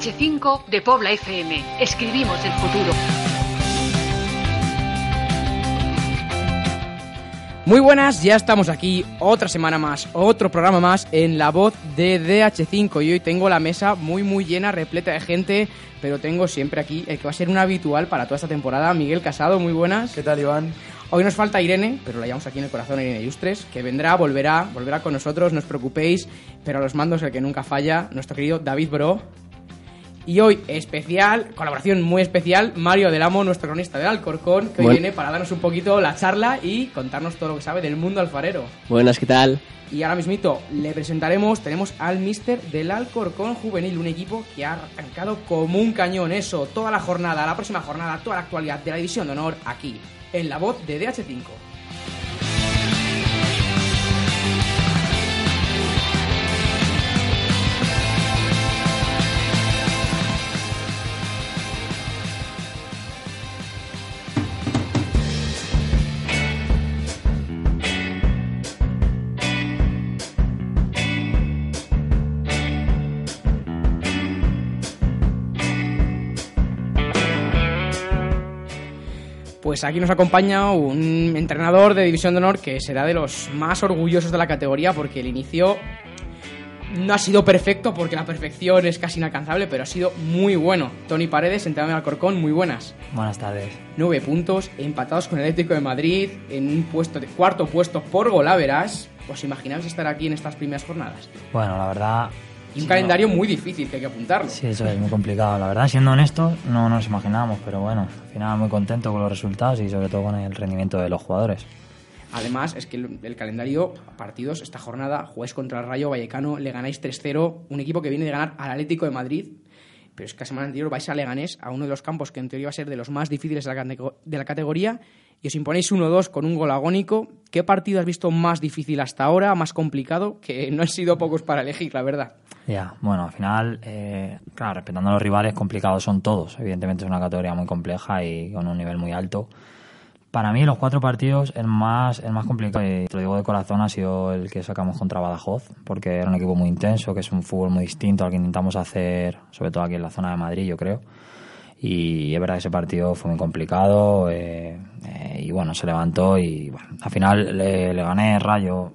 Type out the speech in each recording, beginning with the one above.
DH5 de Pobla FM. Escribimos el futuro. Muy buenas, ya estamos aquí otra semana más, otro programa más en La Voz de DH5 y hoy tengo la mesa muy muy llena, repleta de gente, pero tengo siempre aquí el que va a ser un habitual para toda esta temporada, Miguel Casado, muy buenas. ¿Qué tal, Iván? Hoy nos falta Irene, pero la llamamos aquí en el corazón, Irene Yustres, que vendrá, volverá, volverá con nosotros, no os preocupéis, pero a los mandos el que nunca falla, nuestro querido David Bro. Y hoy, especial, colaboración muy especial, Mario del Amo, nuestro cronista del Alcorcón, que hoy viene para darnos un poquito la charla y contarnos todo lo que sabe del mundo alfarero. Buenas, ¿qué tal? Y ahora mismito le presentaremos, tenemos al Mister del Alcorcón Juvenil, un equipo que ha arrancado como un cañón eso, toda la jornada, la próxima jornada, toda la actualidad de la División de Honor aquí, en la voz de DH5. Pues aquí nos acompaña un entrenador de División de Honor que será de los más orgullosos de la categoría porque el inicio no ha sido perfecto porque la perfección es casi inalcanzable, pero ha sido muy bueno. Tony Paredes, entrenador de Alcorcón, muy buenas. Buenas tardes. Nueve puntos, empatados con el Atlético de Madrid, en un puesto de cuarto puesto por golaveras. ¿Os imagináis estar aquí en estas primeras jornadas? Bueno, la verdad. Y un sí, calendario no- muy difícil que hay que apuntarlo. Sí, eso es muy complicado. La verdad, siendo honestos, no nos imaginábamos, pero bueno, al final muy contento con los resultados y sobre todo con el rendimiento de los jugadores. Además, es que el, el calendario, partidos, esta jornada, jugáis contra el Rayo Vallecano, le ganáis 3-0, un equipo que viene de ganar al Atlético de Madrid, pero es que la semana anterior vais a Leganés, a uno de los campos que en teoría va a ser de los más difíciles de la, de la categoría, y os imponéis 1-2 con un gol agónico. ¿Qué partido has visto más difícil hasta ahora, más complicado? Que no han sido pocos para elegir, la verdad. Ya, bueno, al final, eh, claro, respetando a los rivales, complicados son todos. Evidentemente es una categoría muy compleja y con un nivel muy alto. Para mí, los cuatro partidos, el más, el más complicado, y te lo digo de corazón, ha sido el que sacamos contra Badajoz, porque era un equipo muy intenso, que es un fútbol muy distinto al que intentamos hacer, sobre todo aquí en la zona de Madrid, yo creo. Y es verdad que ese partido fue muy complicado, eh, eh, y bueno, se levantó y bueno, al final le, gané Rayo.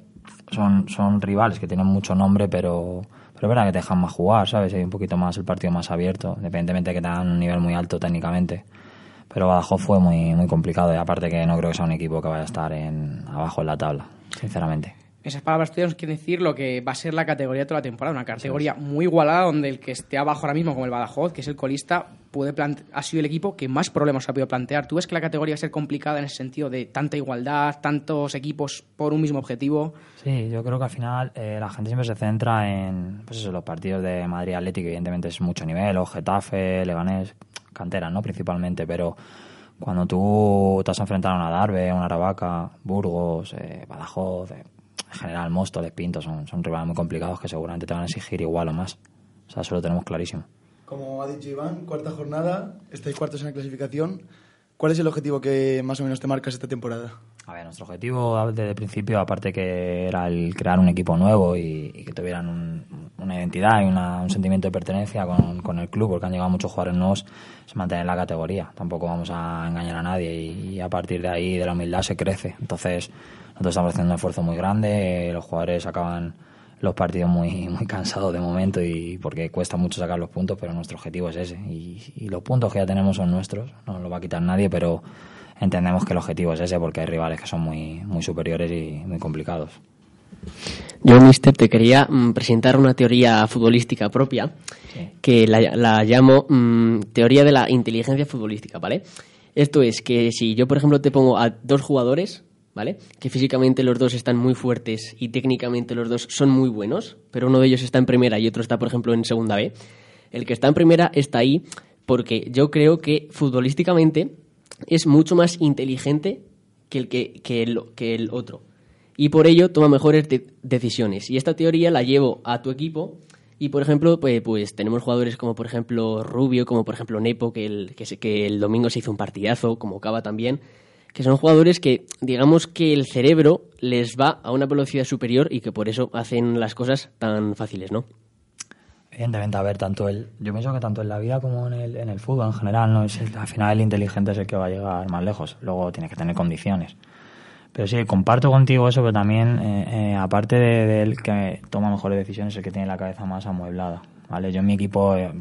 Son, son rivales que tienen mucho nombre, pero, pero es verdad que te dejan más jugar, ¿sabes? Hay un poquito más el partido más abierto, independientemente de que tengan un nivel muy alto técnicamente. Pero Badajoz fue muy, muy complicado y aparte que no creo que sea un equipo que vaya a estar en, abajo en la tabla, sinceramente. Esas palabras tuyas nos quieren decir lo que va a ser la categoría de toda la temporada, una categoría muy igualada donde el que esté abajo ahora mismo, como el Badajoz, que es el colista, puede ha sido el equipo que más problemas ha podido plantear. ¿Tú ves que la categoría va a ser complicada en el sentido de tanta igualdad, tantos equipos por un mismo objetivo? Sí, yo creo que al final eh, la gente siempre se centra en pues eso, los partidos de Madrid Atlético, evidentemente es mucho nivel, o Getafe, Leganés, canteras, ¿no? Principalmente, pero cuando tú te vas a enfrentar a una Darbe, una Aravaca, Burgos, eh, Badajoz, eh, general Móstoles, Pinto, son, son rivales muy complicados que seguramente te van a exigir igual o más. O sea, eso lo tenemos clarísimo. Como ha dicho Iván, cuarta jornada, estáis cuartos en la clasificación. ¿Cuál es el objetivo que más o menos te marcas esta temporada? A ver, nuestro objetivo desde el principio, aparte que era el crear un equipo nuevo y, que tuvieran un- una identidad y una- un sentimiento de pertenencia con, con el club, porque han llegado muchos jugadores nuevos, es mantener la categoría. Tampoco vamos a engañar a nadie y, y a partir de ahí, de la humildad, se crece. Entonces, nosotros estamos haciendo un esfuerzo muy grande, eh, los jugadores acaban los partidos muy, muy cansados de momento y porque cuesta mucho sacar los puntos, pero nuestro objetivo es ese. Y, y los puntos que ya tenemos son nuestros, no los va a quitar nadie, pero entendemos que el objetivo es ese porque hay rivales que son muy, muy superiores y muy complicados. Yo, Mister, te quería mm, presentar una teoría futbolística propia Sí. que la, la llamo mm, teoría de la inteligencia futbolística, ¿vale? Esto es que si yo, por ejemplo, te pongo a dos jugadores, ¿vale? Que físicamente los dos están muy fuertes y técnicamente los dos son muy buenos, pero uno de ellos está en primera y otro está, por ejemplo, en segunda B. El que está en primera está ahí porque yo creo que futbolísticamente es mucho más inteligente que el, que, que el, otro. Y por ello toma mejores de- decisiones. Y esta teoría la llevo a tu equipo. Y por ejemplo, pues, pues tenemos jugadores como por ejemplo Rubio, como por ejemplo Nepo, que el, que, que el domingo se hizo un partidazo, como Cava también, que son jugadores que digamos que el cerebro les va a una velocidad superior y que por eso hacen las cosas tan fáciles, ¿no? Evidentemente, a ver, tanto el, yo pienso que tanto en la vida como en el, en el fútbol en general, no es el- al final el inteligente es el que va a llegar más lejos. Luego tiene que tener condiciones. Pero sí, comparto contigo eso, pero también, eh, eh, aparte de- del que toma mejores decisiones, el que tiene la cabeza más amueblada. ¿vale? Yo en mi equipo eh,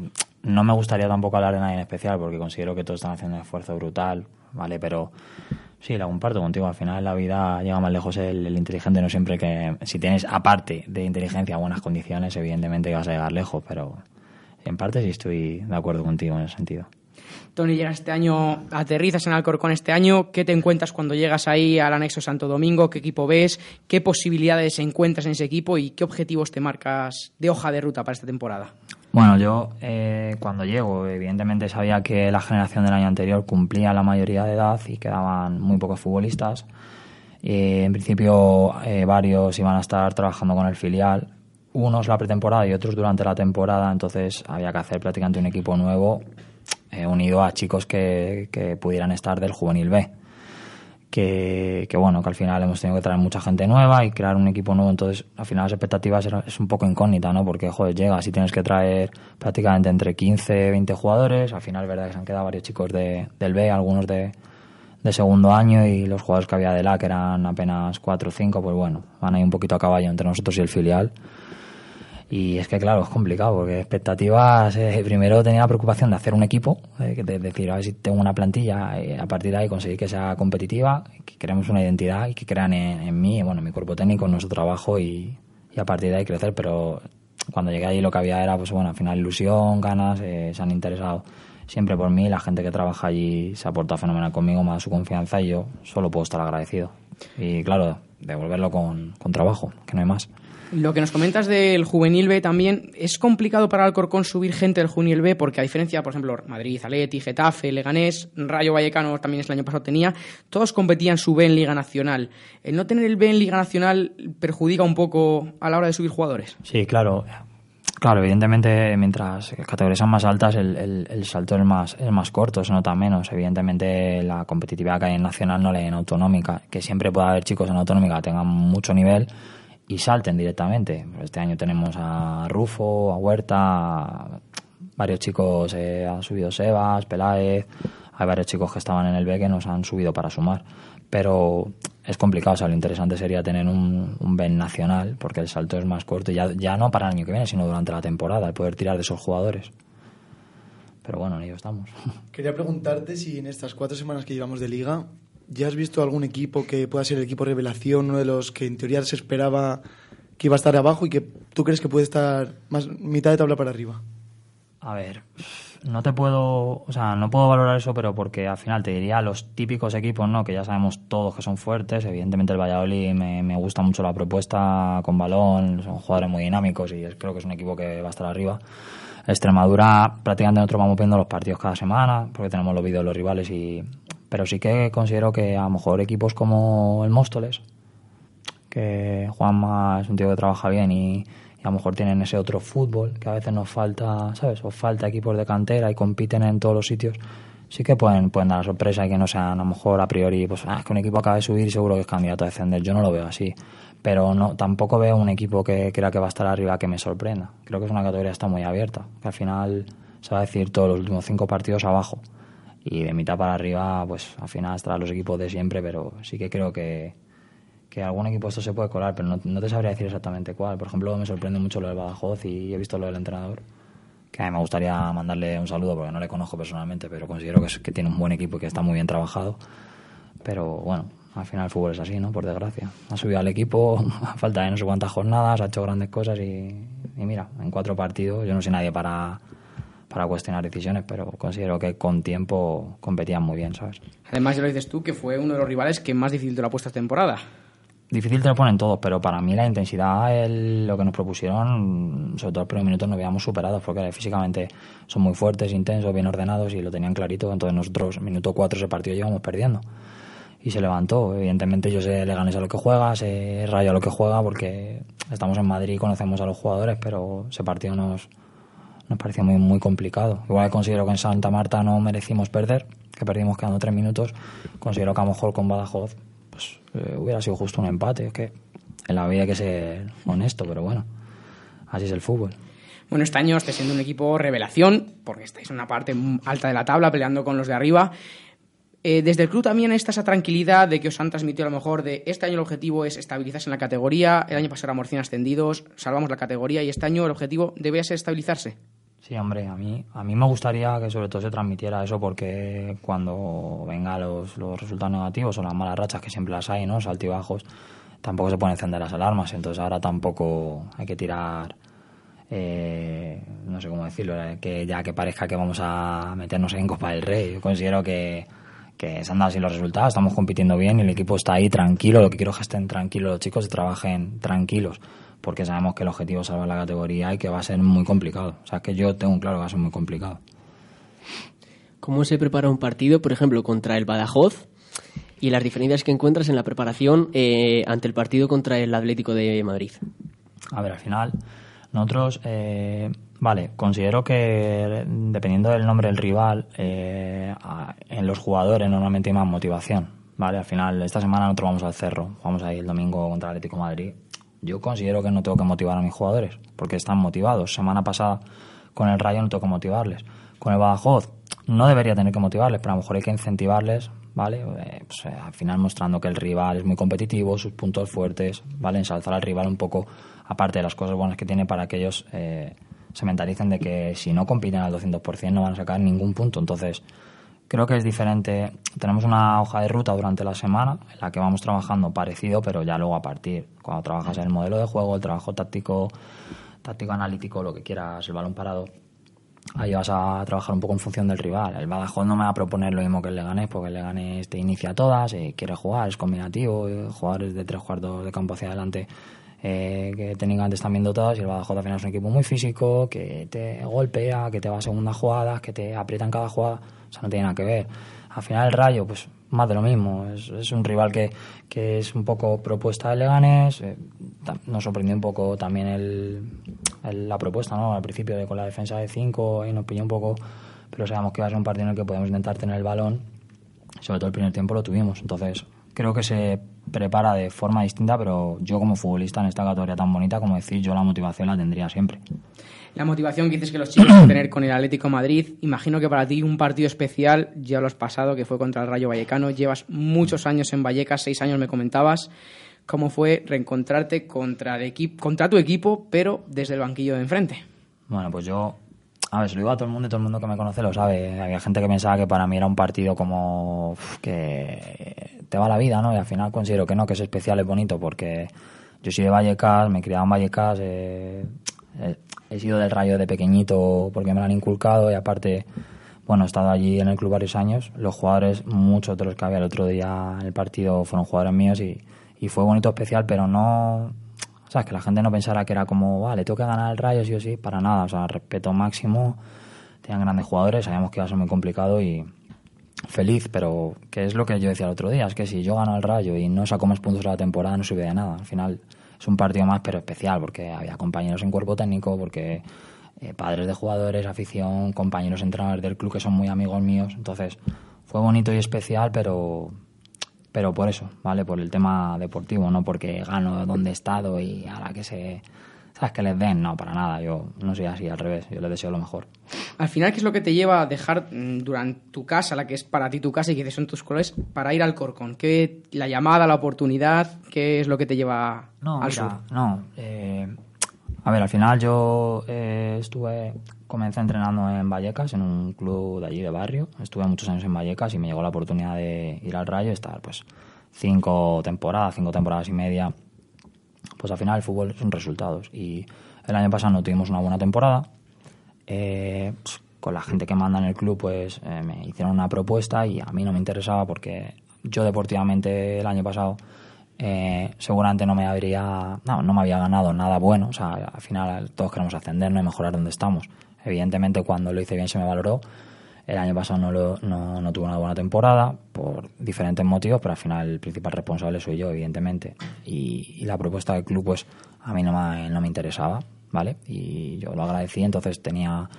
no me gustaría tampoco hablar de nadie en especial, porque considero que todos están haciendo un esfuerzo brutal, ¿vale? Pero sí, la comparto contigo. Al final la vida llega más lejos el, el inteligente, no siempre que... Si tienes, aparte de inteligencia, buenas condiciones, evidentemente vas a llegar lejos, pero en parte sí estoy de acuerdo contigo en ese sentido. Tony, llegas este año, aterrizas en Alcorcón este año. ¿Qué te encuentras cuando llegas ahí al anexo Santo Domingo? ¿Qué equipo ves? ¿Qué posibilidades encuentras en ese equipo? ¿Y qué objetivos te marcas de hoja de ruta para esta temporada? Bueno, yo eh, cuando llego, evidentemente sabía que la generación del año anterior cumplía la mayoría de edad y quedaban muy pocos futbolistas. Eh, en principio, eh, varios iban a estar trabajando con el filial, unos la pretemporada y otros durante la temporada, entonces había que hacer prácticamente un equipo nuevo eh, unido a chicos que, que pudieran estar del juvenil B. Que, que bueno, que al final hemos tenido que traer mucha gente nueva y crear un equipo nuevo, entonces al final las expectativas es un poco incógnita, ¿no? Porque, joder, llegas y tienes que traer prácticamente entre 15 20 jugadores, al final verdad que se han quedado varios chicos de, del B, algunos de, de segundo año y los jugadores que había de la que eran apenas 4 o 5, pues bueno, van ahí un poquito a caballo entre nosotros y el filial. Y es que, claro, es complicado, porque expectativas, eh, primero tenía la preocupación de hacer un equipo, eh, de decir, a ver si tengo una plantilla, eh, a partir de ahí conseguir que sea competitiva, que creemos una identidad y que crean en, en mí, bueno, en mi cuerpo técnico, en nuestro trabajo y, a partir de ahí crecer. Pero cuando llegué allí lo que había era, pues bueno, al final ilusión, ganas, eh, se han interesado siempre por mí, la gente que trabaja allí se ha portado fenomenal conmigo, me da su confianza y yo solo puedo estar agradecido. Y claro, devolverlo con, con trabajo, que no hay más. Lo que nos comentas del juvenil B también, ¿es complicado para Alcorcón subir gente del juvenil B? Porque a diferencia, por ejemplo, Madrid, Aleti, Getafe, Leganés, Rayo Vallecano también el año pasado tenía, todos competían su B en Liga Nacional. ¿El no tener el B en Liga Nacional perjudica un poco a la hora de subir jugadores? Sí, claro. Claro, evidentemente, mientras categorías son más altas, el, el- salto es más, es más corto, se nota menos. Evidentemente, la competitividad que hay en Nacional no le hay en Autonómica. Que siempre puede haber chicos en Autonómica que tengan mucho nivel y salten directamente. Este año tenemos a Rufo, a Huerta, varios chicos, eh, han subido Sebas, Peláez, hay varios chicos que estaban en el B que nos han subido para sumar. Pero es complicado, o sea, lo interesante sería tener un, un Ben nacional, porque el salto es más corto, ya, ya no para el año que viene, sino durante la temporada, el poder tirar de esos jugadores. Pero bueno, en ello estamos. Quería preguntarte si en estas cuatro semanas que llevamos de liga, ¿ya has visto algún equipo que pueda ser el equipo revelación, uno de los que en teoría se esperaba que iba a estar abajo y que tú crees que puede estar más mitad de tabla para arriba? A ver, no te puedo, o sea, no puedo valorar eso, pero porque al final te diría los típicos equipos, ¿no? Que ya sabemos todos que son fuertes. Evidentemente el Valladolid me, me gusta mucho la propuesta con balón, son jugadores muy dinámicos y creo que es un equipo que va a estar arriba. Extremadura, prácticamente nosotros vamos viendo los partidos cada semana, porque tenemos los vídeos de los rivales y... Pero sí que considero que a lo mejor equipos como el Móstoles, que Juanma es un tío que trabaja bien y, y a lo mejor tienen ese otro fútbol que a veces nos falta, ¿sabes? O falta equipos de cantera y compiten en todos los sitios. Sí que pueden, pueden dar la sorpresa y que no sean a lo mejor a priori, pues ah, es que un equipo acaba de subir y seguro que es candidato a descender. Yo no lo veo así. Pero no, tampoco veo un equipo que crea que va a estar arriba que me sorprenda. Creo que es una categoría que está muy abierta, que al final se va a decir todos los últimos cinco partidos abajo. Y de mitad para arriba, pues al final estarán los equipos de siempre, pero sí que creo que, que algún equipo esto se puede colar, pero no, no te sabría decir exactamente cuál. Por ejemplo, me sorprende mucho lo del Badajoz y he visto lo del entrenador, que a mí me gustaría mandarle un saludo porque no le conozco personalmente, pero considero que, es- que tiene un buen equipo y que está muy bien trabajado. Pero bueno, al final el fútbol es así, ¿no? Por desgracia. Ha subido al equipo a falta de no sé cuántas jornadas, ha hecho grandes cosas y, y mira, en cuatro partidos, yo no soy nadie para, para cuestionar decisiones, pero considero que con tiempo competían muy bien, ¿sabes? Además, ya lo dices tú, que fue uno de los rivales que más difícil te lo ha puesto esta temporada. Difícil te lo ponen todos, pero para mí la intensidad, el- lo que nos propusieron, sobre todo los primeros minutos, nos habíamos superado, porque físicamente son muy fuertes, intensos, bien ordenados y lo tenían clarito. Entonces nosotros, minuto 4 ese partido llevamos perdiendo. Y se levantó. Evidentemente yo sé Leganés a lo que juega, sé Rayo a lo que juega, porque estamos en Madrid y conocemos a los jugadores, pero ese partido nos, nos pareció muy, muy complicado. Igual considero que en Santa Marta no merecimos perder, que perdimos quedando tres minutos, considero que a lo mejor con Badajoz pues, eh, hubiera sido justo un empate. Es que en la vida hay que ser honesto, pero bueno, así es el fútbol. Bueno, este año estáis siendo un equipo revelación, porque estáis en una parte alta de la tabla peleando con los de arriba. Eh, desde el club también está esa tranquilidad de que os han transmitido a lo mejor de este año el objetivo es estabilizarse en la categoría, el año pasado éramos 100 ascendidos, salvamos la categoría y este año el objetivo debe ser estabilizarse. Sí, hombre, a mí, a mí me gustaría que sobre todo se transmitiera eso porque cuando vengan los, los resultados negativos o las malas rachas que siempre las hay, ¿no? Los altibajos, tampoco se pueden encender las alarmas, entonces ahora tampoco hay que tirar eh, no sé cómo decirlo, eh, que ya que parezca que vamos a meternos en Copa del Rey. Yo considero que, que se han dado así los resultados, estamos compitiendo bien y el equipo está ahí tranquilo. Lo que quiero es que estén tranquilos los chicos y trabajen tranquilos, porque sabemos que el objetivo es salvar la categoría y que va a ser muy complicado. O sea, que yo tengo claro que va a ser muy complicado. ¿Cómo se prepara un partido, por ejemplo, contra el Badajoz? Y las diferencias que encuentras en la preparación eh, ante el partido contra el Atlético de Madrid. A ver, al final, nosotros, eh, vale, considero que dependiendo del nombre del rival, eh, en los jugadores normalmente hay más motivación, ¿vale? Al final, esta semana nosotros vamos al Cerro, vamos ahí el domingo contra el Atlético Madrid. Yo considero que no tengo que motivar a mis jugadores, porque están motivados. Semana pasada con el Rayo no tengo que motivarles. Con el Badajoz no debería tener que motivarles, pero a lo mejor hay que incentivarles, ¿vale? Eh, pues, al final mostrando que el rival es muy competitivo, sus puntos fuertes, ¿vale? Ensalzar al rival un poco aparte de las cosas buenas que tiene para que ellos eh, se mentalicen de que si no compiten al 200% no van a sacar ningún punto. Entonces, creo que es diferente. Tenemos una hoja de ruta durante la semana en la que vamos trabajando parecido, pero ya luego a partir, cuando trabajas en el modelo de juego, el trabajo táctico, táctico analítico, lo que quieras, el balón parado, ahí vas a trabajar un poco en función del rival. El Badajoz no me va a proponer lo mismo que el Leganés, porque el Leganés te inicia todas, y quiere jugar, es combinativo, jugadores de tres cuartos de campo hacia adelante eh, que técnicamente están bien dotados y el Badajoz al final es un equipo muy físico, que te golpea, que te va a segunda jugada, que te aprieta en cada jugada, o sea, no tiene nada que ver. Al final el Rayo, pues más de lo mismo, es, un rival que, que, es un poco propuesta de Leganes, eh, nos sorprendió un poco también el, la propuesta, ¿no? Al principio de, con la defensa de 5 y nos pilló un poco, pero sabemos que va a ser un partido en el que podemos intentar tener el balón, sobre todo el primer tiempo lo tuvimos, entonces creo que se prepara de forma distinta, pero yo como futbolista en esta categoría tan bonita, como decir, yo la motivación la tendría siempre. La motivación que dices que los chicos van a tener con el Atlético Madrid, imagino que para ti un partido especial, ya lo has pasado, que fue contra el Rayo Vallecano, llevas muchos años en Vallecas, seis años me comentabas, ¿cómo fue reencontrarte contra, el contra tu equipo, pero desde el banquillo de enfrente? Bueno, pues yo a ver, se lo digo a todo el mundo y todo el mundo que me conoce lo sabe. Había gente que pensaba que para mí era un partido como que te va la vida, ¿no? Y al final considero que no, que es especial, es bonito, porque yo soy de Vallecas, me he criado en Vallecas, eh, he sido del Rayo de pequeñito porque me lo han inculcado y aparte, bueno, he estado allí en el club varios años. Los jugadores, muchos de los que había el otro día en el partido fueron jugadores míos y, y fue bonito, especial, pero no que la gente no pensara que era como, vale, tengo que ganar el Rayo sí o sí, para nada. O sea, respeto máximo, tenían grandes jugadores, sabíamos que iba a ser muy complicado y feliz, pero que es lo que yo decía el otro día, es que si yo gano el Rayo y no saco más puntos de la temporada, no sube de nada. Al final es un partido más, pero especial, porque había compañeros en cuerpo técnico, porque eh, padres de jugadores, afición, compañeros entrenadores del club que son muy amigos míos. Entonces, fue bonito y especial, pero pero por eso, ¿vale? Por el tema deportivo, no porque gano donde he estado y a la que se... ¿Sabes? Que les den, no, para nada, yo no soy así, al revés, yo les deseo lo mejor. Al final, ¿qué es lo que te lleva a dejar mm, durante tu casa, la que es para ti tu casa y que son tus colores, para ir al Corcón? ¿Qué, la llamada, la oportunidad, qué es lo que te lleva no, al sur? No, eh, a ver, al final yo eh, estuve comencé entrenando en Vallecas, en un club de allí de barrio. Estuve muchos años en Vallecas y me llegó la oportunidad de ir al Rayo y estar pues cinco temporadas, cinco temporadas y media. Pues al final el fútbol son resultados. Y el año pasado no tuvimos una buena temporada. Eh, pues, con la gente que manda en el club pues eh, me hicieron una propuesta y a mí no me interesaba porque yo deportivamente el año pasado eh, seguramente no me habría no, no me había ganado nada bueno o sea al final todos queremos ascendernos y mejorar donde estamos Evidentemente, cuando lo hice bien se me valoró. El año pasado no, lo, no, no, tuve una buena temporada por diferentes motivos, pero al final el principal responsable soy yo, evidentemente. Y, la propuesta del club, pues a mí no me, no me interesaba, ¿vale? Y yo lo agradecí, entonces tenía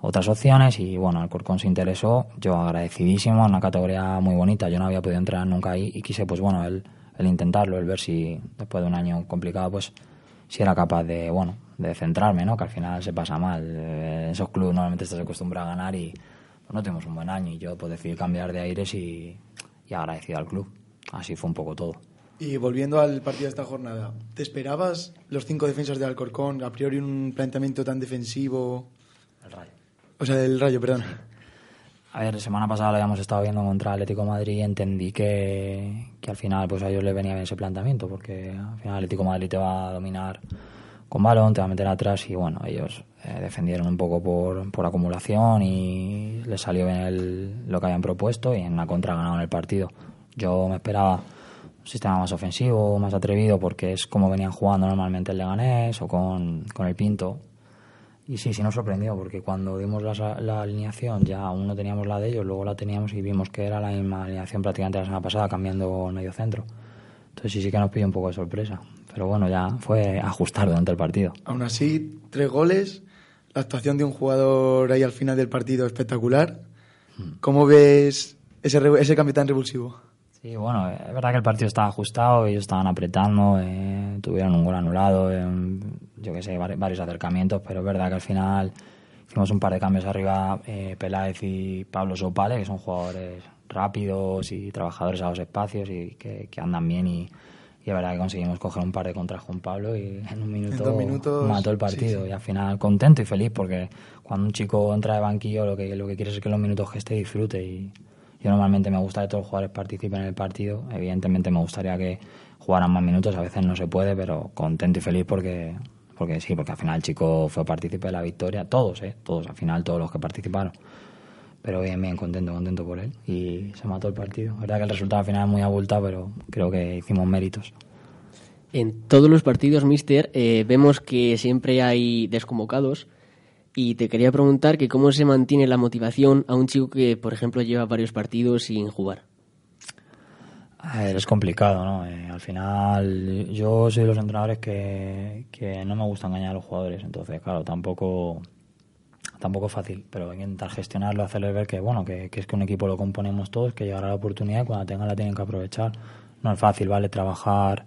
otras opciones y bueno, el Corcón se interesó, yo agradecidísimo, una categoría muy bonita, yo no había podido entrar nunca ahí y quise pues bueno, el, el intentarlo, el ver si después de un año complicado pues si era capaz de, bueno, de centrarme, ¿no? Que al final se pasa mal. Eh, En esos clubes normalmente estás acostumbrado a ganar y pues, no tuvimos un buen año y yo pues decidí cambiar de aires y, y agradecido al club. Así fue un poco todo. Y volviendo al partido de esta jornada, ¿te esperabas los cinco defensas de Alcorcón, a priori un planteamiento tan defensivo? El Rayo. O sea, del Rayo, perdón. A ver, semana pasada lo habíamos estado viendo contra Atlético Madrid y entendí que, que al final pues a ellos les venía bien ese planteamiento porque al final Atlético Madrid te va a dominar con balón, te va a meter atrás y bueno, ellos eh, defendieron un poco por, por acumulación y les salió bien el- lo que habían propuesto y en la contra ganaron el partido. Yo me esperaba un sistema más ofensivo, más atrevido porque es como venían jugando normalmente el Leganés o con, con el Pinto y sí, sí nos sorprendió, porque cuando dimos la, la alineación ya aún no teníamos la de ellos, luego la teníamos y vimos que era la misma alineación prácticamente la semana pasada, cambiando medio centro. Entonces sí, sí que nos pidió un poco de sorpresa. Pero bueno, ya fue ajustar durante el partido. Aún así, tres goles, la actuación de un jugador ahí al final del partido espectacular. ¿Cómo ves ese, ese cambio tan revulsivo? Sí, bueno, es verdad que el partido estaba ajustado, ellos estaban apretando, eh, tuvieron un gol anulado, eh, yo que sé, vari- varios acercamientos, pero es verdad que al final hicimos un par de cambios arriba, eh, Peláez y Pablo Sopale, que son jugadores rápidos y trabajadores a los espacios y que, que andan bien y, y es verdad que conseguimos coger un par de contras con Pablo y en un minuto minutos, mató el partido sí, sí. y al final contento y feliz porque cuando un chico entra de banquillo lo que, lo que quieres es que los minutos que esté disfrute y yo normalmente me gusta que todos los jugadores participen en el partido. Evidentemente me gustaría que jugaran más minutos, a veces no se puede, pero contento y feliz porque, porque sí, porque al final el chico fue partícipe de la victoria, todos, ¿eh? Todos, al final todos los que participaron. Pero bien, bien, contento, contento por él. Y se mató el partido. Es verdad que el resultado al final es muy abultado, pero creo que hicimos méritos. En todos los partidos, Mister, eh, vemos que siempre hay desconvocados. Y te quería preguntar que cómo se mantiene la motivación a un chico que, por ejemplo, lleva varios partidos sin jugar. A ver, es complicado, ¿no? Eh, al final, yo soy de los entrenadores que, que no me gusta engañar a los jugadores, entonces, claro, tampoco tampoco es fácil, pero intentar gestionarlo, hacerles ver que, bueno, que, que es que un equipo lo componemos todos, que llegará la oportunidad y cuando tengan la tienen que aprovechar. No es fácil, ¿vale? Trabajar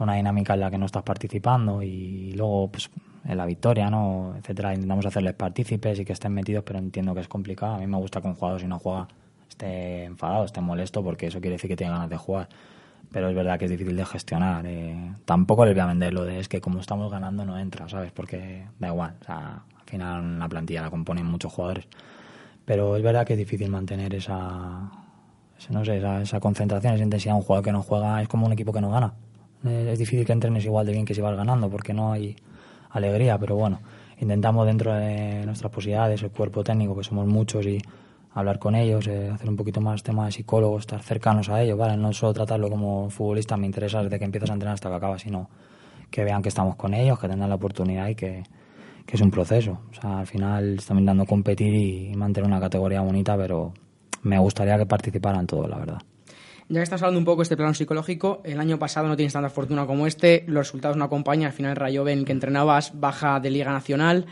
una dinámica en la que no estás participando y luego, pues, en la victoria, ¿no? Etcétera. Intentamos hacerles partícipes y que estén metidos, pero entiendo que es complicado. A mí me gusta que un jugador, si no juega, esté enfadado, esté molesto, porque eso quiere decir que tiene ganas de jugar. Pero es verdad que es difícil de gestionar. eh. Tampoco les voy a vender lo de es que como estamos ganando no entra, ¿sabes? Porque da igual. O sea, al final la plantilla la componen muchos jugadores. Pero es verdad que es difícil mantener esa, no sé, esa, concentración, esa intensidad. Un jugador que no juega es como un equipo que no gana. Es difícil que entrenes igual de bien que si vas ganando porque no hay alegría, pero bueno, intentamos dentro de nuestras posibilidades, el cuerpo técnico, que somos muchos, y hablar con ellos, eh, hacer un poquito más tema de psicólogos, estar cercanos a ellos, ¿vale? No solo tratarlo como futbolista, me interesa desde que empiezas a entrenar hasta que acabas, sino que vean que estamos con ellos, que tengan la oportunidad y que, que es un proceso. O sea, al final estamos intentando competir y mantener una categoría bonita, pero me gustaría que participaran todos, la verdad. Ya que estás hablando un poco de este plano psicológico, el año pasado no tienes tanta fortuna como este, los resultados no acompañan, al final Rayo Ben que entrenabas baja de Liga Nacional.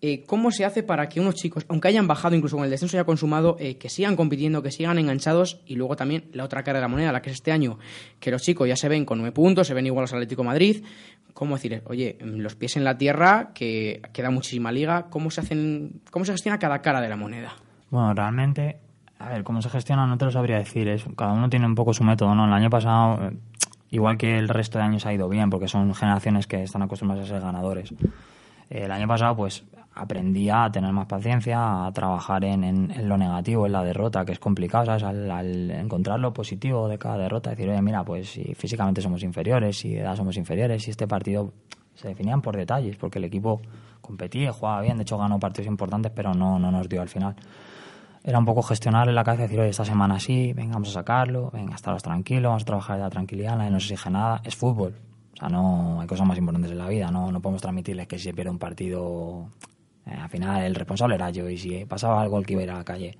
Eh, ¿Cómo se hace para que unos chicos, aunque hayan bajado incluso con el descenso ya consumado, eh, que sigan compitiendo, que sigan enganchados? Y luego también la otra cara de la moneda, la que es este año, que los chicos ya se ven con nueve puntos, se ven igual al Atlético Madrid. ¿Cómo decir? Oye, los pies en la tierra, que queda muchísima liga. ¿Cómo se, hacen, cómo se gestiona cada cara de la moneda? Bueno, realmente, a ver, cómo se gestiona no te lo sabría decir. Es, cada uno tiene un poco su método, ¿no? El año pasado, eh, igual que el resto de años ha ido bien, porque son generaciones que están acostumbradas a ser ganadores. El año pasado, pues, aprendí a tener más paciencia, a trabajar en, en- lo negativo, en la derrota, que es complicado, ¿sabes? Al, al encontrar lo positivo de cada derrota, decir, oye, mira, pues si físicamente somos inferiores, si de edad somos inferiores, si este partido se definían por detalles, porque el equipo competía, jugaba bien, de hecho ganó partidos importantes, pero no, no nos dio al final era un poco gestionar en la cabeza, decir, oye, esta semana sí, venga, vamos a sacarlo, venga, estaros tranquilos, vamos a trabajar de la tranquilidad, nadie nos exige nada, es fútbol. O sea, no hay cosas más importantes en la vida, no, no podemos transmitirles que si se pierde un partido, eh, al final el responsable era yo, y si pasaba algo el que iba a ir a la calle,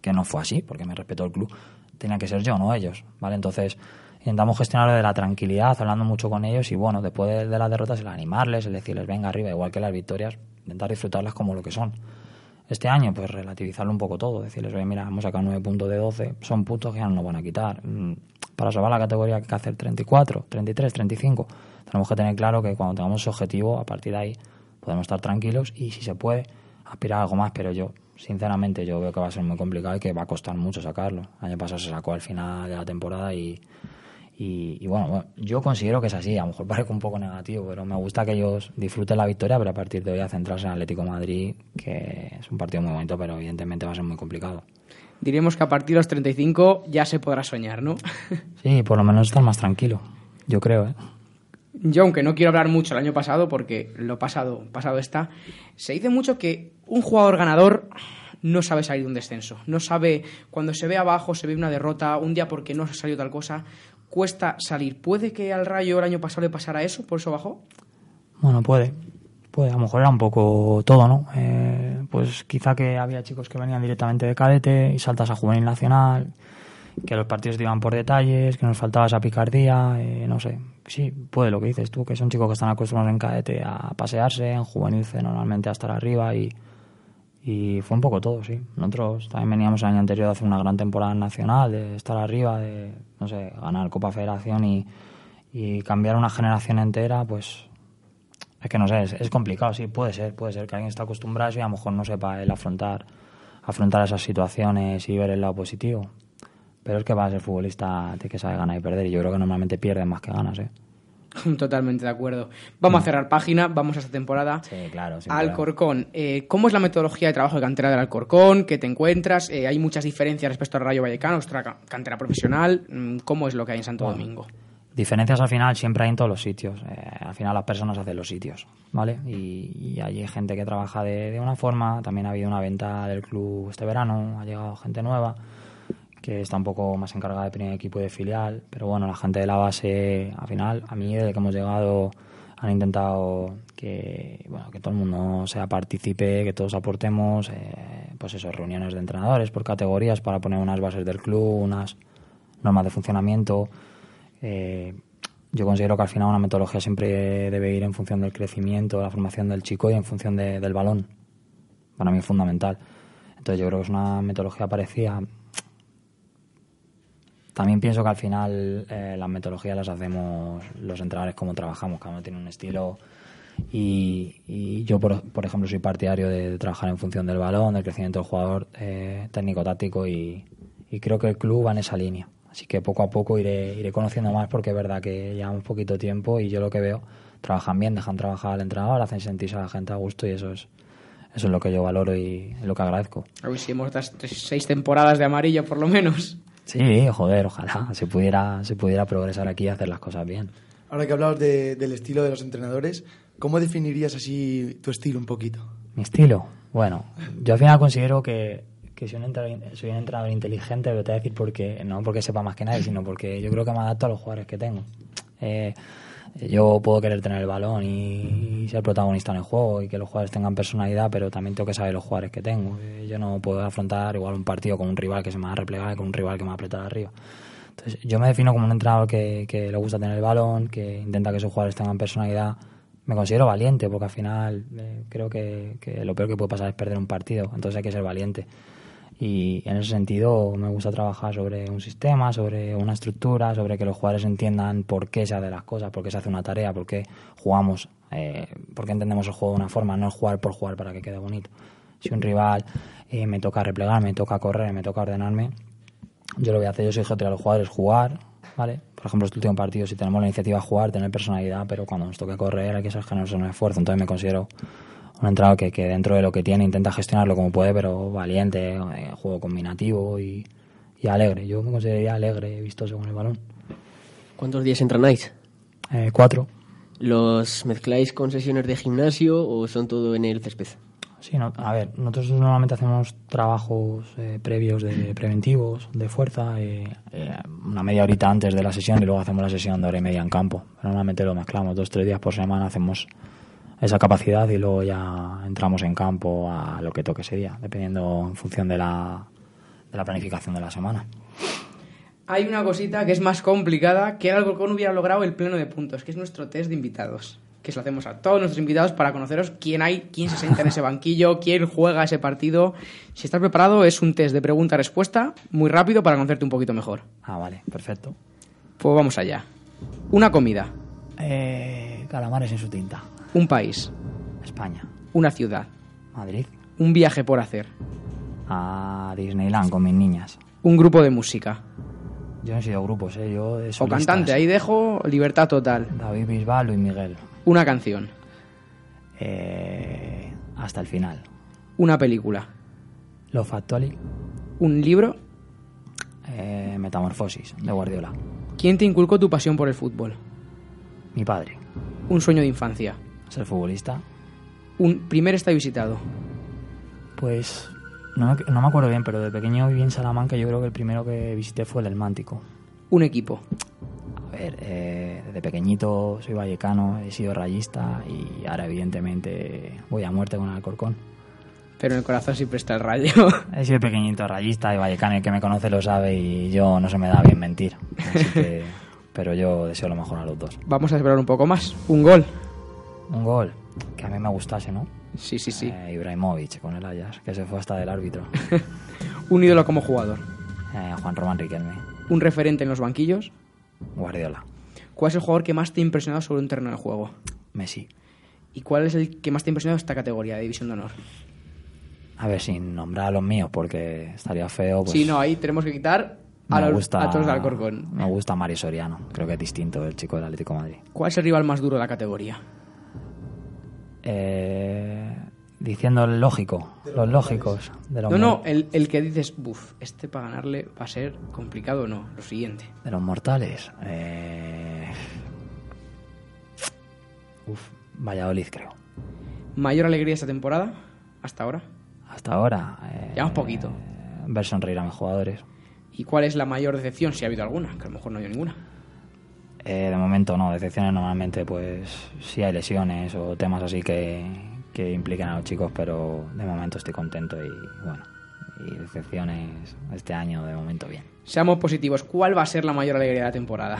que no fue así, porque me respetó el club, tenía que ser yo, no ellos, ¿vale? Entonces, intentamos gestionarlo de la tranquilidad, hablando mucho con ellos, y bueno, después de, de las derrotas, el animarles, el decirles, venga arriba, igual que las victorias, intentar disfrutarlas como lo que son. Este año, pues relativizarlo un poco todo, decirles, oye, mira, hemos sacado 9 puntos de 12, son puntos que ya no nos van a quitar. Mm, para salvar la categoría hay que hacer 34, 33, 35. Tenemos que tener claro que cuando tengamos ese objetivo, a partir de ahí podemos estar tranquilos y si se puede, aspirar a algo más, pero yo, sinceramente, yo veo que va a ser muy complicado y que va a costar mucho sacarlo. El año pasado se sacó al final de la temporada y, y, bueno, yo considero que es así, a lo mejor parece un poco negativo, pero me gusta que ellos disfruten la victoria, pero a partir de hoy a centrarse en Atlético Madrid, que es un partido muy bonito, pero evidentemente va a ser muy complicado. Diremos que a partir de los 35 ya se podrá soñar, ¿no? sí, por lo menos estar más tranquilo, yo creo, ¿eh? Yo, aunque no quiero hablar mucho el año pasado, porque lo pasado, pasado está, se dice mucho que un jugador ganador no sabe salir de un descenso. No sabe, cuando se ve abajo, se ve una derrota, un día porque no ha salido tal cosa, cuesta salir. ¿Puede que al Rayo el año pasado le pasara eso? ¿Por eso bajó? Bueno, puede. Puede, a lo mejor era un poco todo, ¿no? Eh, pues quizá que había chicos que venían directamente de cadete y saltas a juvenil nacional, que los partidos te iban por detalles, que nos faltaba esa picardía, eh, no sé. Sí, puede lo que dices tú, que son chicos que están acostumbrados en cadete a pasearse, en juvenil normalmente a estar arriba y y fue un poco todo, sí. Nosotros también veníamos el año anterior de hacer una gran temporada nacional, de estar arriba, de, no sé, ganar Copa Federación y, y cambiar una generación entera, pues es que no sé, es, complicado, sí, puede ser, puede ser que alguien esté acostumbrado y a lo mejor no sepa el afrontar, afrontar esas situaciones y ver el lado positivo. Pero es que va a ser futbolista, de que sabe ganar y perder, y yo creo que normalmente pierde más que ganas, ¿eh? Totalmente de acuerdo. Vamos a cerrar página, vamos a esta temporada. Sí, claro. Alcorcón. Eh, ¿Cómo es la metodología de trabajo de cantera del Alcorcón? ¿Qué te encuentras? Eh, ¿Hay muchas diferencias respecto al Rayo Vallecano, nuestra cantera profesional? Mm, ¿Cómo es lo que hay en Santo Domingo? Diferencias al final siempre hay en todos los sitios. Eh, al final las personas hacen los sitios, ¿vale? Y, hay gente que trabaja de, de, una forma. También ha habido una venta del club este verano, ha llegado gente nueva que está un poco más encargada de primer equipo y de filial, pero bueno, la gente de la base, al final, a mí desde que hemos llegado han intentado que, bueno, que todo el mundo sea partícipe, que todos aportemos, eh, pues eso, reuniones de entrenadores por categorías para poner unas bases del club, unas normas de funcionamiento. Eh, yo considero que al final una metodología siempre debe ir en función del crecimiento, la formación del chico y en función del balón. Para mí es fundamental. Entonces yo creo que es una metodología parecida también pienso que al final eh, las metodologías las hacemos los entrenadores como trabajamos, cada uno tiene un estilo y, yo, por, ejemplo, soy partidario de, trabajar en función del balón, del crecimiento del jugador eh, técnico-táctico y, creo que el club va en esa línea. Así que poco a poco iré, iré conociendo más porque es verdad que llevamos poquito tiempo y yo lo que veo, trabajan bien, dejan trabajar al entrenador, hacen sentirse a la gente a gusto y eso es, eso es lo que yo valoro y lo que agradezco. A ver si hemos dado seis temporadas de amarillo por lo menos. Sí, joder, ojalá se pudiera, se pudiera progresar aquí y hacer las cosas bien. Ahora que hablabas del estilo de los entrenadores, ¿cómo definirías así tu estilo un poquito? Mi estilo, bueno, yo al final considero que, que soy, un entrenador, soy un entrenador inteligente, pero te voy a decir porque, no porque sepa más que nadie, sino porque yo creo que me adapto a los jugadores que tengo. Eh, yo puedo querer tener el balón y, ser protagonista en el juego y que los jugadores tengan personalidad, pero también tengo que saber los jugadores que tengo. Eh, yo no puedo afrontar igual un partido con un rival que se me va a replegar con un rival que me va a apretar arriba. Entonces, yo me defino como un entrenador que, le gusta tener el balón, que intenta que sus jugadores tengan personalidad. Me considero valiente porque al final eh, creo que lo peor que puede pasar es perder un partido, entonces hay que ser valiente y en ese sentido me gusta trabajar sobre un sistema, sobre una estructura, sobre que los jugadores entiendan por qué se hacen las cosas, por qué se hace una tarea, por qué jugamos, eh, por qué entendemos el juego de una forma, no es jugar por jugar para que quede bonito. Si un rival eh, me toca replegar, me toca correr, me toca ordenarme, yo lo voy a hacer, yo soy a los jugadores, jugar, ¿vale? Por ejemplo, este último partido, si tenemos la iniciativa a jugar, tener personalidad, pero cuando nos toque correr hay que ser generosos en el esfuerzo, entonces me considero un entrenador que, que, dentro de lo que tiene intenta gestionarlo como puede, pero valiente, eh, juego combinativo y, alegre. Yo me consideraría alegre, vistoso con el balón. ¿Cuántos días entrenáis? Eh, cuatro. ¿Los mezcláis con sesiones de gimnasio o son todo en el césped? Sí, no, a ver, nosotros normalmente hacemos trabajos eh, previos de preventivos, de fuerza, una media horita antes de la sesión y luego hacemos la sesión de hora y media en campo. Normalmente lo mezclamos dos tres días por semana, hacemos esa capacidad y luego ya entramos en campo a lo que toque ese día, dependiendo en función de la, de la planificación de la semana. Hay una cosita que es más complicada que algo que no hubiera logrado el pleno de puntos, que es nuestro test de invitados. Que se lo hacemos a todos nuestros invitados para conoceros quién hay, quién se sienta en ese banquillo, quién juega ese partido. Si estás preparado, es un test de pregunta-respuesta muy rápido para conocerte un poquito mejor. Ah, vale, perfecto. Pues vamos allá. Una comida, Eh, calamares en su tinta. Un país, España. una ciudad, Madrid. un viaje por hacer, A Disneyland con mis niñas. un grupo de música Yo no he sido grupos, ¿eh? Yo de o cantante. Ahí dejo libertad total. David Bisbal, Luis Miguel. Una canción, Eh, hasta el final. una película, Love Actually. un libro. Eh, Metamorfosis, de Guardiola. ¿Quién te inculcó tu pasión por el fútbol? Mi padre. Un sueño de infancia, Ser futbolista. un primer estadio visitado, Pues no, me- no me acuerdo bien, pero de pequeño viví en Salamanca yo creo que el primero que visité fue el El Mántico. un equipo, A ver, eh, desde pequeñito soy vallecano, he sido rayista y ahora evidentemente voy a muerte con el Alcorcón. pero en el corazón siempre está el rayo. He sido pequeñito rayista y vallecano, el que me conoce lo sabe y yo no se me da bien mentir. Así que, pero yo deseo lo mejor a los dos. Vamos a esperar un poco más. Un gol. Un gol que a mí me gustase, ¿no? Sí, sí, sí. Eh, Ibrahimovic con el Ajax, que se fue hasta del árbitro. Un ídolo como jugador. Eh, Juan Román Riquelme, Un referente en los banquillos. Guardiola, ¿Cuál es el jugador que más te ha impresionado sobre un terreno de juego? Messi. ¿Y cuál es el que más te ha impresionado esta categoría de división de honor? A ver, sin nombrar a los míos porque estaría feo. Pues, sí, no, ahí tenemos que quitar a, me los, gusta, a todos de Alcorcón. Me gusta Mari Soriano, creo que es distinto el chico del Atlético de Madrid. ¿Cuál es el rival más duro de la categoría? Eh, diciendo el lógico, los lógicos de los, No, no, el, el que dices, buf, este para ganarle va a ser complicado o no. Lo siguiente. de los mortales. Eh, uf, Valladolid creo. ¿Mayor alegría esta temporada? Hasta ahora. Hasta ahora. Eh, Llevamos poquito. ver sonreír a mis jugadores. ¿Y cuál es la mayor decepción, si ha habido alguna? Que a lo mejor no hay ninguna. Eh, de momento no, decepciones normalmente pues sí hay lesiones o temas así que, que implican a los chicos, pero de momento estoy contento y bueno, y decepciones este año de momento bien. Seamos positivos. ¿Cuál va a ser la mayor alegría de la temporada?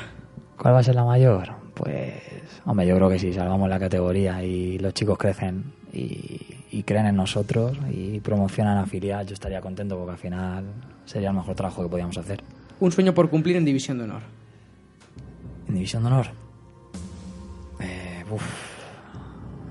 ¿Cuál va a ser la mayor? Pues, hombre, yo creo que si salvamos la categoría y los chicos crecen y, y creen en nosotros y promocionan a filial, yo estaría contento porque al final sería el mejor trabajo que podíamos hacer. Un sueño por cumplir en división de honor. ¿En División de Honor? Eh, uf,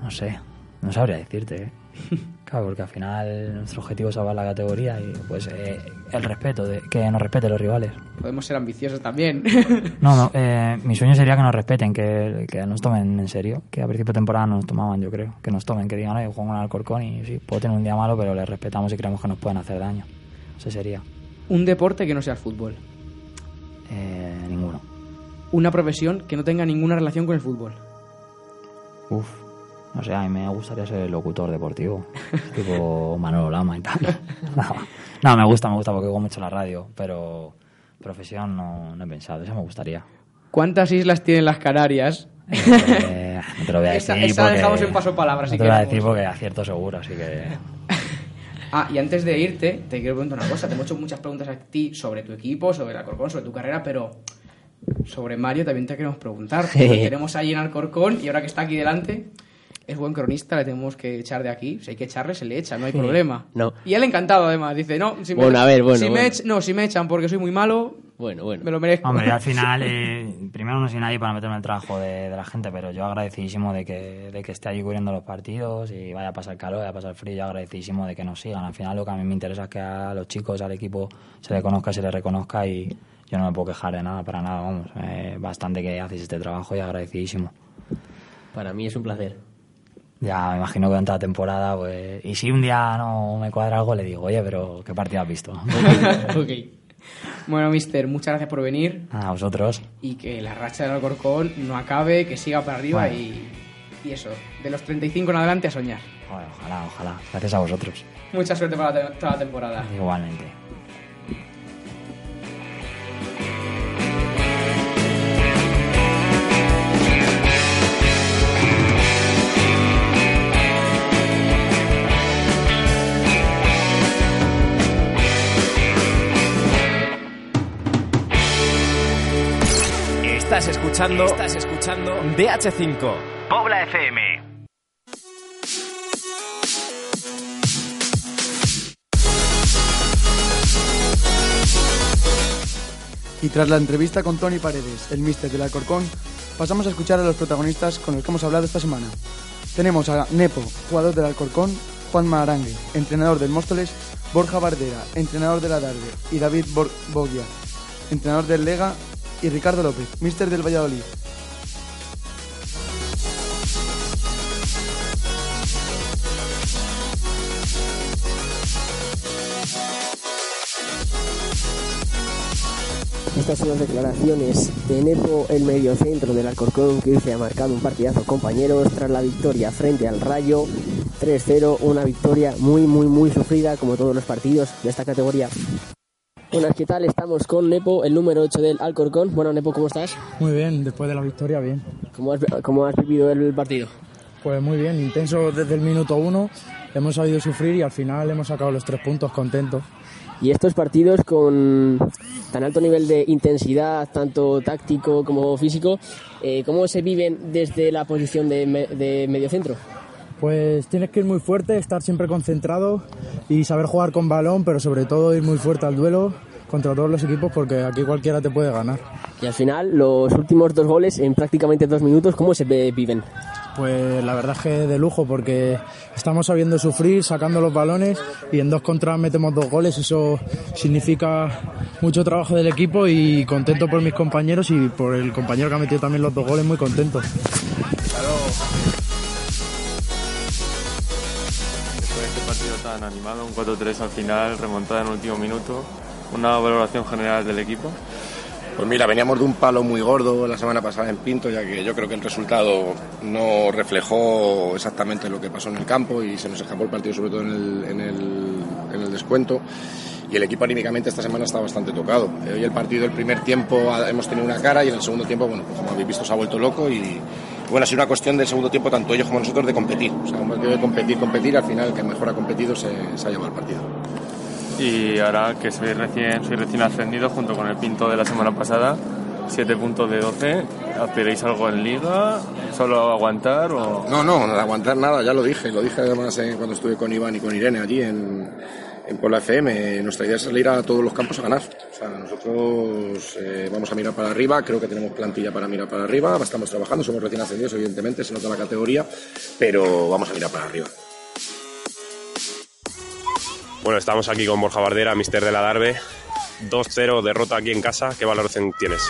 no sé, no sabría decirte. ¿eh? Claro, porque al final nuestro objetivo es salvar la categoría y pues eh, el respeto, de, que nos respeten los rivales. Podemos ser ambiciosos también. No, no, eh, mi sueño sería que nos respeten, que, que nos tomen en serio, que a principio de temporada nos tomaban, yo creo, que nos tomen, que digan, oye, juego en Alcorcón y sí, puedo tener un día malo, pero les respetamos y creemos que nos pueden hacer daño. Ese sería. Un deporte que no sea el fútbol. Eh, ninguno. Una profesión que no tenga ninguna relación con el fútbol. Uf, no sé, a mí me gustaría ser locutor deportivo, tipo Manolo Lama y tal. No, no, me gusta, me gusta porque hago mucho la radio, pero profesión no, no he pensado, eso me gustaría. ¿Cuántas islas tienen las Canarias? Eh, no te lo voy a Esa- decir. esa porque- dejamos en paso palabra, No si te lo voy a decir porque acierto seguro, así que. Ah, y antes de irte, te quiero preguntar una cosa. Te hemos hecho muchas preguntas a ti sobre tu equipo, sobre el Alcorcón, sobre tu carrera, pero sobre Mario también te queremos preguntar. Sí. Porque tenemos ahí en Alcorcón y ahora que está aquí delante, es buen cronista, le tenemos que echar de aquí. Si hay que echarle, se le echa, no hay problema. No. Y él encantado, además. Dice, no, si me, Bueno, a ver, bueno, si me ech- no, si me echan porque soy muy malo, Bueno, bueno. me lo merezco. Hombre, al final, eh, primero no soy nadie para meterme en el trabajo de, de la gente, pero yo agradecidísimo de que, de que esté allí cubriendo los partidos y vaya a pasar calor, vaya a pasar frío, yo agradecidísimo de que nos sigan. Al final lo que a mí me interesa es que a los chicos, al equipo, se le conozca, se le reconozca y yo no me puedo quejar de nada, para nada, vamos. Eh, bastante que hacéis este trabajo y agradecidísimo. Para mí es un placer. Ya me imagino que durante la temporada, pues... Y si un día no me cuadra algo, le digo, oye, pero ¿qué partido has visto? ok. Bueno, mister, muchas gracias por venir a vosotros. y que la racha del Alcorcón no acabe, que siga para arriba Bueno. y, y eso, de los 35 en adelante a soñar. Ojalá, ojalá. Gracias a vosotros. Mucha suerte para toda la temporada. Igualmente. Escuchando, estás escuchando DH5, Pobla FM. Y tras la entrevista con Tony Paredes, el mister del Alcorcón, pasamos a escuchar a los protagonistas con los que hemos hablado esta semana. Tenemos a Nepo, jugador del Alcorcón, Juan Marangue, entrenador del Móstoles, Borja Bardera, entrenador de la Darde, y David Bogia, entrenador del Lega, y Ricardo López, mister del Valladolid. Estas son las declaraciones de Nepo, el mediocentro del Alcorcón, que se ha marcado un partidazo, compañeros, tras la victoria frente al Rayo 3-0, una victoria muy, muy, muy sufrida, como todos los partidos de esta categoría. Buenas, ¿qué tal? Estamos con Nepo, el número 8 del Alcorcón. Bueno, Nepo, ¿cómo estás? Muy bien, después de la victoria, bien. ¿Cómo has, cómo has vivido el partido? Pues muy bien, intenso desde el minuto 1. Hemos sabido sufrir y al final hemos sacado los tres puntos contentos. Y estos partidos con tan alto nivel de intensidad, tanto táctico como físico, eh, ¿cómo se viven desde la posición de, me de mediocentro? Pues tienes que ir muy fuerte, estar siempre concentrado y saber jugar con balón, pero sobre todo ir muy fuerte al duelo contra todos los equipos porque aquí cualquiera te puede ganar. Y al final, los últimos dos goles en prácticamente dos minutos, ¿cómo se viven? Pues la verdad es que de lujo porque estamos sabiendo sufrir, sacando los balones y en dos contras metemos dos goles. Eso significa mucho trabajo del equipo y contento por mis compañeros y por el compañero que ha metido también los dos goles, muy contento. Animado, un 4-3 al final, remontada en el último minuto, una valoración general del equipo. Pues mira, veníamos de un palo muy gordo la semana pasada en Pinto, ya que yo creo que el resultado no reflejó exactamente lo que pasó en el campo y se nos escapó el partido, sobre todo en el, en el, en el descuento. Y el equipo anímicamente esta semana está bastante tocado. Hoy el partido, el primer tiempo hemos tenido una cara y en el segundo tiempo, bueno, pues como habéis visto, se ha vuelto loco y, bueno, ha sido una cuestión del segundo tiempo, tanto ellos como nosotros, de competir. O sea, un partido de competir, competir, al final el que mejor ha competido se, se ha llevado el partido y ahora que soy recién, soy recién ascendido junto con el Pinto de la semana pasada, 7 puntos de 12, ¿aspiráis algo en liga? ¿Solo aguantar o...? No, no, no aguantar nada, ya lo dije, lo dije además eh, cuando estuve con Iván y con Irene allí en, en Puebla FM. Nuestra idea es salir a todos los campos a ganar. O sea, nosotros eh, vamos a mirar para arriba, creo que tenemos plantilla para mirar para arriba, estamos trabajando, somos recién ascendidos, evidentemente, se nota la categoría, pero vamos a mirar para arriba. Bueno, estamos aquí con Borja Bardera, mister de la Darbe. 2-0, derrota aquí en casa. ¿Qué valoración tienes?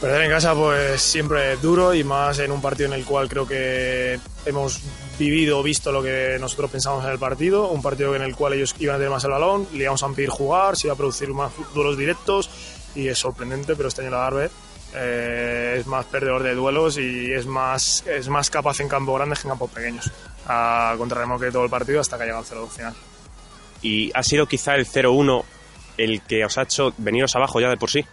Perder en casa pues siempre es duro y más en un partido en el cual creo que hemos vivido, visto lo que nosotros pensamos en el partido, un partido en el cual ellos iban a tener más el balón, le íbamos a impedir jugar, se iba a producir más duelos directos y es sorprendente, pero este año la Darbe eh, es más perdedor de duelos y es más, es más capaz en campos grandes que en campos pequeños. A contrarremolque todo el partido hasta que ha llegado al 0 final. ¿Y ha sido quizá el 0-1 el que os ha hecho veniros abajo ya de por sí?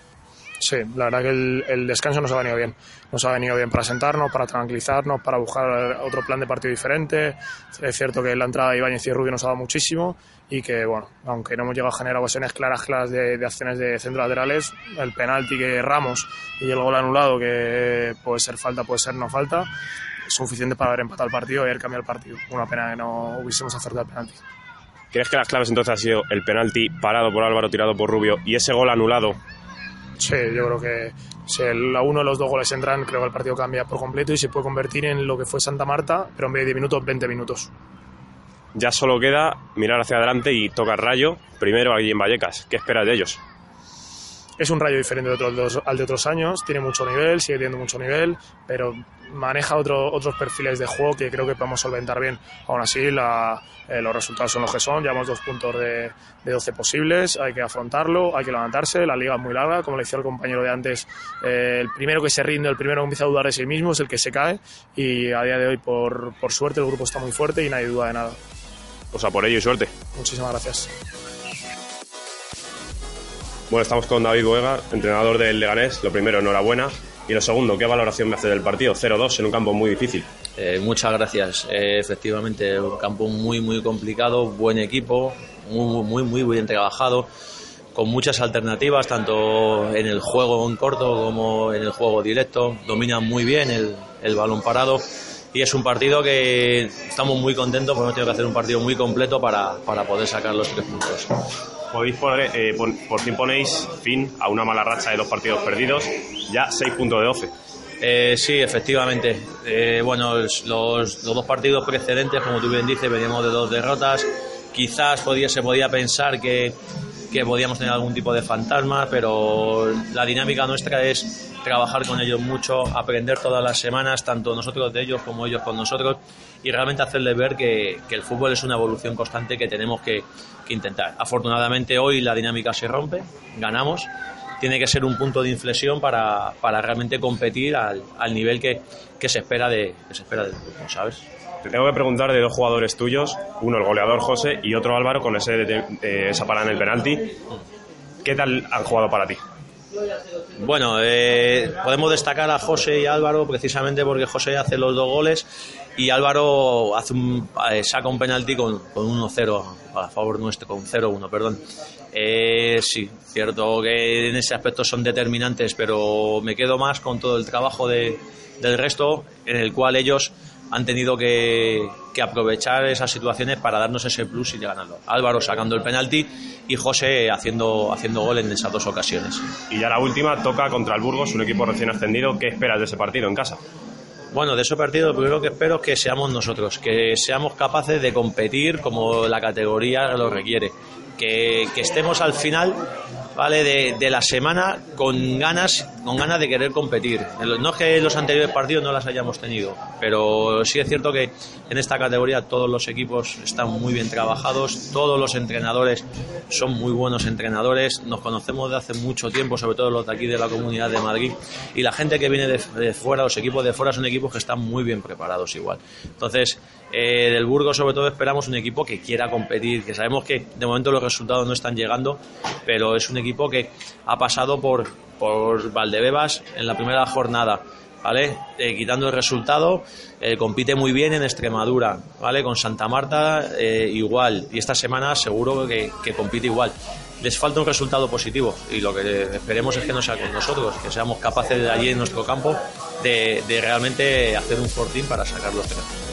Sí, la verdad que el, el, descanso nos ha venido bien. Nos ha venido bien para sentarnos, para tranquilizarnos, para buscar otro plan de partido diferente. Es cierto que la entrada de Ibáñez y Rubio nos ha dado muchísimo y que, bueno, aunque no hemos llegado a generar ocasiones claras, claras de, de acciones de centro laterales, el penalti que erramos y el gol anulado, que puede ser falta, puede ser no falta, es suficiente para haber empatado el partido y haber cambiado el partido. Una pena que no hubiésemos acertado el penalti. ¿Crees que las claves entonces ha sido el penalti parado por Álvaro, tirado por Rubio y ese gol anulado? Sí, yo creo que si el, uno de los dos goles entran, creo que el partido cambia por completo y se puede convertir en lo que fue Santa Marta, pero en vez de 10 minutos, 20 minutos. Ya solo queda mirar hacia adelante y tocar rayo, primero allí en Vallecas. ¿Qué esperas de ellos? Es un rayo diferente de otros, al de otros años, tiene mucho nivel, sigue teniendo mucho nivel, pero maneja otro, otros perfiles de juego que creo que podemos solventar bien. Aún así, la, eh, los resultados son los que son, llevamos dos puntos de, de 12 posibles, hay que afrontarlo, hay que levantarse, la liga es muy larga, como le decía el compañero de antes, eh, el primero que se rinde, el primero que empieza a dudar de sí mismo es el que se cae y a día de hoy, por, por suerte, el grupo está muy fuerte y nadie duda de nada. O sea, por ello y suerte. Muchísimas gracias. Bueno, estamos con David Boega, entrenador del Leganés. Lo primero, enhorabuena. Y lo segundo, ¿qué valoración me hace del partido? 0-2 en un campo muy difícil. Eh, muchas gracias. Eh, efectivamente, un campo muy, muy complicado, buen equipo, muy, muy, muy bien trabajado, con muchas alternativas, tanto en el juego en corto como en el juego directo. Dominan muy bien el, el balón parado. Y es un partido que estamos muy contentos porque hemos tenido que hacer un partido muy completo para, para poder sacar los tres puntos. Podéis poner, eh, pon- por fin ponéis fin a una mala racha de dos partidos perdidos, ya 6 puntos de 12. Eh, sí, efectivamente. Eh, bueno, los, los dos partidos precedentes, como tú bien dices, veníamos de dos derrotas. Quizás se podía pensar que, que podíamos tener algún tipo de fantasma, pero la dinámica nuestra es trabajar con ellos mucho, aprender todas las semanas, tanto nosotros de ellos como ellos con nosotros, y realmente hacerles ver que, que el fútbol es una evolución constante que tenemos que, que intentar. Afortunadamente hoy la dinámica se rompe, ganamos, tiene que ser un punto de inflexión para, para realmente competir al, al nivel que, que se espera de del grupo, ¿sabes? Te tengo que preguntar de dos jugadores tuyos, uno el goleador José y otro Álvaro con ese, eh, esa parada en el penalti. ¿Qué tal han jugado para ti? Bueno, eh, podemos destacar a José y Álvaro precisamente porque José hace los dos goles y Álvaro hace un, eh, saca un penalti con, con 1-0 a favor nuestro, con 0-1, perdón. Eh, sí, cierto que en ese aspecto son determinantes, pero me quedo más con todo el trabajo de, del resto en el cual ellos han tenido que, que aprovechar esas situaciones para darnos ese plus y ganarlo. Álvaro sacando el penalti y José haciendo, haciendo gol en esas dos ocasiones. Y ya la última toca contra el Burgos, un equipo recién ascendido. ¿Qué esperas de ese partido en casa? Bueno, de ese partido lo primero que espero es que seamos nosotros, que seamos capaces de competir como la categoría lo requiere, que, que estemos al final ¿vale? De, de, la semana con ganas, con ganas de querer competir. No es que los anteriores partidos no las hayamos tenido, pero sí es cierto que en esta categoría todos los equipos están muy bien trabajados, todos los entrenadores son muy buenos entrenadores, nos conocemos de hace mucho tiempo, sobre todo los de aquí de la Comunidad de Madrid, y la gente que viene de, de fuera, los equipos de fuera son equipos que están muy bien preparados igual. Entonces, eh, del Burgos sobre todo esperamos un equipo que quiera competir, que sabemos que de momento los resultados no están llegando, pero es un equipo que ha pasado por, por Valdebebas en la primera jornada. ¿Vale? Eh, quitando el resultado, eh, compite muy bien en Extremadura, ¿vale? Con Santa Marta igual, y esta semana seguro que, que, compite igual. Les falta un resultado positivo y lo que esperemos es que no sea con nosotros, que seamos capaces de allí en nuestro campo de, de realmente hacer un fortín para sacar los tres.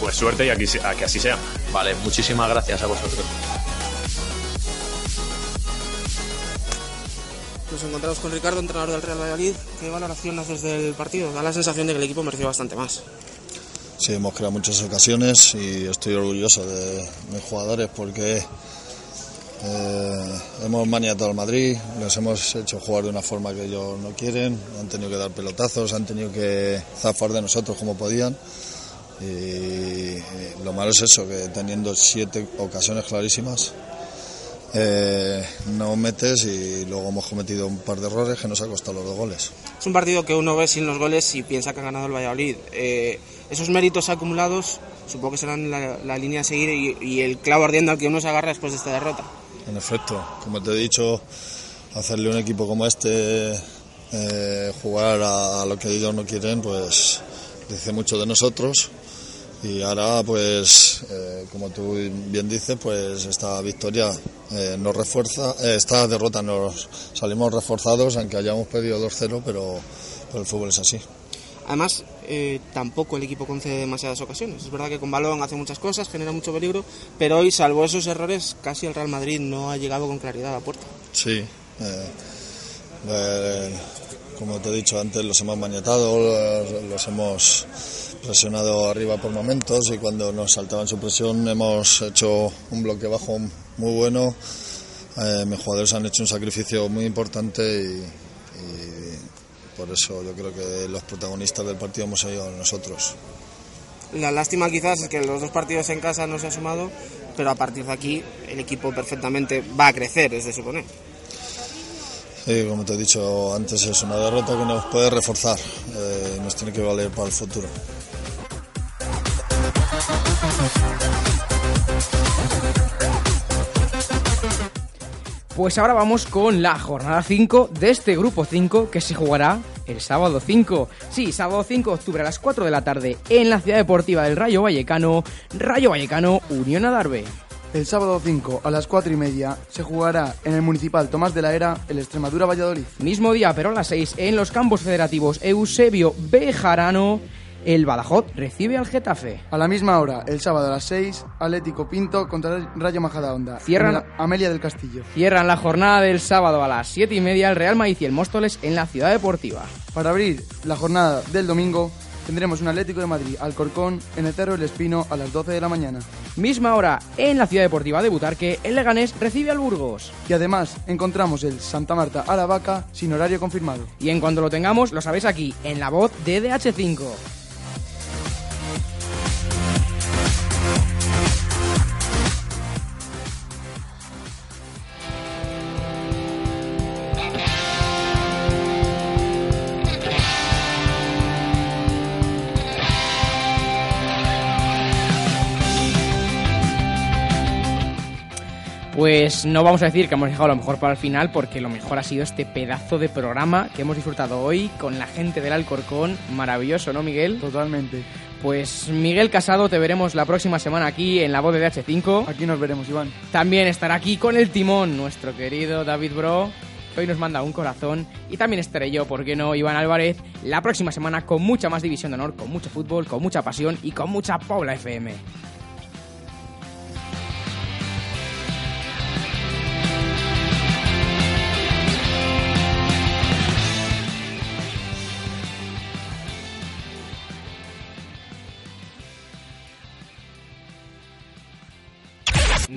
Pues suerte y aquí, a que así sea. Vale, muchísimas gracias a vosotros. Nos encontramos con Ricardo, entrenador del Real Valladolid. ¿Qué valoración haces del partido? Da la sensación de que el equipo mereció bastante más. Sí, hemos creado muchas ocasiones y estoy orgulloso de mis jugadores porque eh, hemos maniatado al Madrid, les hemos hecho jugar de una forma que ellos no quieren, han tenido que dar pelotazos, han tenido que zafar de nosotros como podían. Y lo malo es eso, que teniendo siete ocasiones clarísimas, eh, no metes y luego hemos cometido un par de errores que nos ha costado los dos goles. Es un partido que uno ve sin los goles y piensa que ha ganado el Valladolid. Eh, esos méritos acumulados supongo que serán la, la línea a seguir y, y, el clavo ardiendo al que uno se agarra después de esta derrota. En efecto, como te he dicho, hacerle un equipo como este eh, jugar a, a lo que ellos no quieren, pues dice mucho de nosotros y ahora pues eh, como tú bien dices pues esta victoria eh, nos refuerza eh, esta derrota nos salimos reforzados aunque hayamos perdido 2-0 pero, pero, el fútbol es así. Además eh, tampoco el equipo concede demasiadas ocasiones. Es verdad que con balón hace muchas cosas genera mucho peligro pero hoy salvo esos errores casi el Real Madrid no ha llegado con claridad a la puerta. Sí eh, como te he dicho antes los hemos maniatado los, los hemos presionado arriba por momentos y cuando nos saltaban su presión hemos hecho un bloque bajo muy bueno. Eh, mis jugadores han hecho un sacrificio muy importante y, y, por eso yo creo que los protagonistas del partido hemos sido nosotros. La lástima quizás es que los dos partidos en casa no se ha sumado, pero a partir de aquí el equipo perfectamente va a crecer, es de suponer. Sí, como te he dicho antes, es una derrota que nos puede reforzar y eh, nos tiene que valer para el futuro. Pues ahora vamos con la jornada 5 de este grupo 5 que se jugará el sábado 5. Sí, sábado 5 de octubre a las 4 de la tarde en la ciudad deportiva del Rayo Vallecano, Rayo Vallecano Unión Adarve. El sábado 5 a las 4 y media se jugará en el Municipal Tomás de la Era el Extremadura Valladolid. Mismo día, pero a las 6 en los campos federativos Eusebio Bejarano el Badajoz recibe al Getafe. A la misma hora, el sábado a las 6, Atlético Pinto contra el Rayo Majadahonda. Cierran- la Amelia del Castillo. Cierran la jornada del sábado a las 7 y media el Real Madrid y el Móstoles en la Ciudad Deportiva. Para abrir la jornada del domingo, tendremos un Atlético de Madrid Alcorcón en el Cerro del Espino a las 12 de la mañana. Misma hora en la Ciudad Deportiva de Butarque, el Leganés recibe al Burgos. Y además encontramos el Santa Marta a la Vaca sin horario confirmado. Y en cuanto lo tengamos, lo sabéis aquí, en la voz de DH5. Pues no vamos a decir que hemos dejado lo mejor para el final, porque lo mejor ha sido este pedazo de programa que hemos disfrutado hoy con la gente del Alcorcón. Maravilloso, ¿no, Miguel? Totalmente. Pues Miguel Casado, te veremos la próxima semana aquí en la voz de DH5. Aquí nos veremos, Iván. También estará aquí con el timón nuestro querido David Bro, que hoy nos manda un corazón. Y también estaré yo, ¿por qué no, Iván Álvarez, la próxima semana con mucha más división de honor, con mucho fútbol, con mucha pasión y con mucha Pobla FM.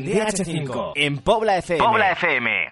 DH5 en Pobla FM. Pobla FM.